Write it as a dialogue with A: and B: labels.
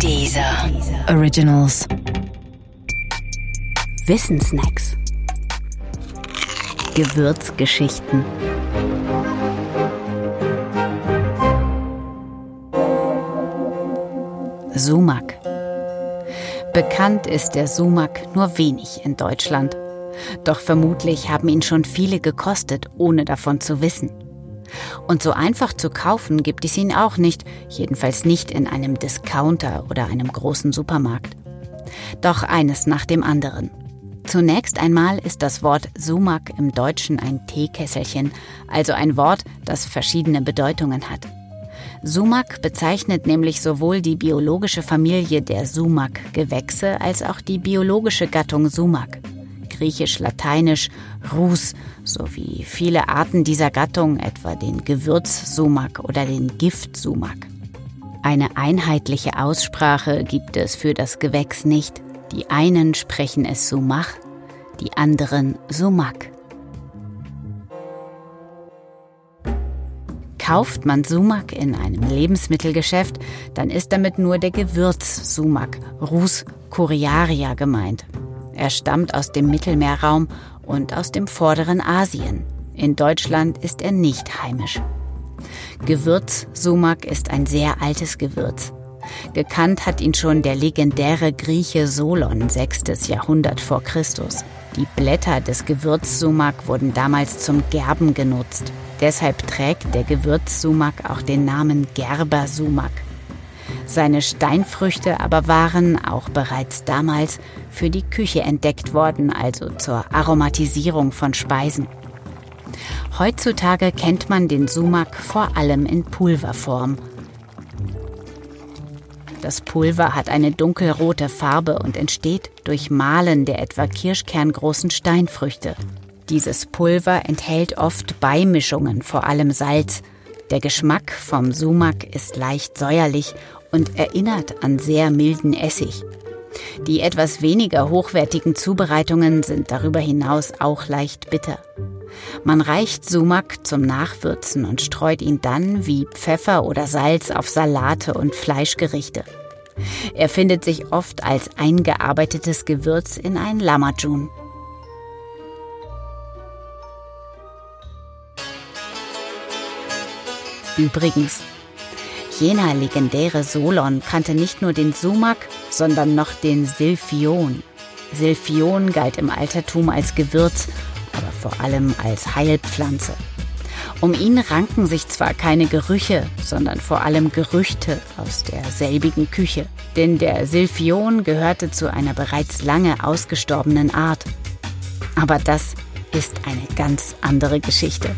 A: Dieser Originals.
B: Wissensnacks. Gewürzgeschichten. Sumak. Bekannt ist der Sumak nur wenig in Deutschland. Doch vermutlich haben ihn schon viele gekostet, ohne davon zu wissen. Und so einfach zu kaufen gibt es ihn auch nicht, jedenfalls nicht in einem Discounter oder einem großen Supermarkt. Doch eines nach dem anderen. Zunächst einmal ist das Wort Sumak im Deutschen ein Teekesselchen, also ein Wort, das verschiedene Bedeutungen hat. Sumak bezeichnet nämlich sowohl die biologische Familie der Sumak-Gewächse als auch die biologische Gattung Sumak. Griechisch-Lateinisch Rus sowie viele Arten dieser Gattung, etwa den Gewürzsumak oder den Giftsumak. Eine einheitliche Aussprache gibt es für das Gewächs nicht. Die einen sprechen es Sumach, die anderen Sumak. Kauft man Sumak in einem Lebensmittelgeschäft, dann ist damit nur der Gewürz-Sumak, Rus coriaria gemeint. Er stammt aus dem Mittelmeerraum und aus dem vorderen Asien. In Deutschland ist er nicht heimisch. Gewürz-Sumak ist ein sehr altes Gewürz. Gekannt hat ihn schon der legendäre Grieche Solon, 6. Jahrhundert vor Christus. Die Blätter des Gewürzsumak wurden damals zum Gerben genutzt. Deshalb trägt der Gewürzsumak auch den Namen Gerbersumak. Seine Steinfrüchte aber waren auch bereits damals für die Küche entdeckt worden, also zur Aromatisierung von Speisen. Heutzutage kennt man den Sumak vor allem in Pulverform das Pulver hat eine dunkelrote Farbe und entsteht durch Mahlen der etwa kirschkerngroßen Steinfrüchte. Dieses Pulver enthält oft Beimischungen, vor allem Salz. Der Geschmack vom Sumak ist leicht säuerlich und erinnert an sehr milden Essig. Die etwas weniger hochwertigen Zubereitungen sind darüber hinaus auch leicht bitter. Man reicht Sumak zum Nachwürzen und streut ihn dann wie Pfeffer oder Salz auf Salate und Fleischgerichte. Er findet sich oft als eingearbeitetes Gewürz in ein Lamajun. Übrigens, jener legendäre Solon kannte nicht nur den Sumak, sondern noch den Silphion. Silphion galt im Altertum als Gewürz aber vor allem als Heilpflanze. Um ihn ranken sich zwar keine Gerüche, sondern vor allem Gerüchte aus derselbigen Küche. Denn der Silphion gehörte zu einer bereits lange ausgestorbenen Art. Aber das ist eine ganz andere Geschichte.